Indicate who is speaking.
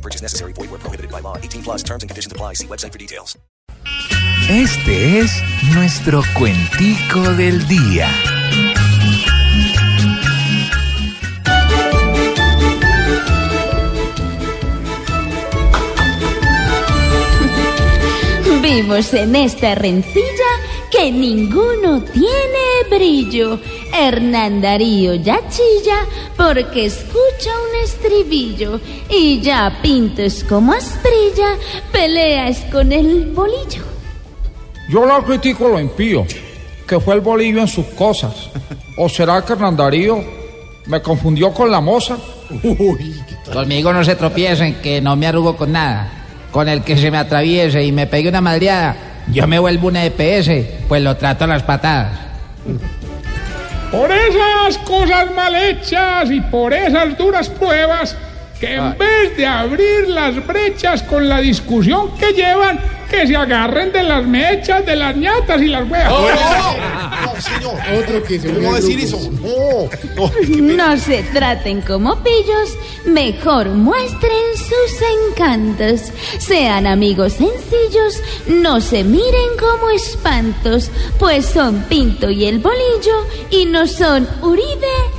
Speaker 1: No purchase necessary. Void where prohibited by law. 18 plus terms and conditions apply. See website for details.
Speaker 2: Este es nuestro cuentico del día.
Speaker 3: Vivos en esta rencilla que ninguno tiene brillo. Hernán Darío ya chilla porque escucha un estribillo. Y ya Pinto es como Asprilla, pelea es con el bolillo.
Speaker 4: Yo lo critico lo impío, que fue el bolillo en sus cosas. ¿O será que Hernán Darío me confundió con la moza?
Speaker 5: Conmigo no se tropiecen, que no me arrugo con nada. Con el que se me atraviese y me pegue una madreada, yo me vuelvo una EPS, pues lo trato a las patadas.
Speaker 6: Por esas cosas mal hechas y por esas duras pruebas, que en vez de abrir las brechas con la discusión que llevan, que se agarren de las mechas, de las ñatas y las huevas.
Speaker 7: Otro que se ¿Cómo decir eso?
Speaker 3: No se traten como pillos, mejor muestren sus encantos. Sean amigos sencillos, no se miren como espantos, pues son Pinto y el bolillo y no son Uribe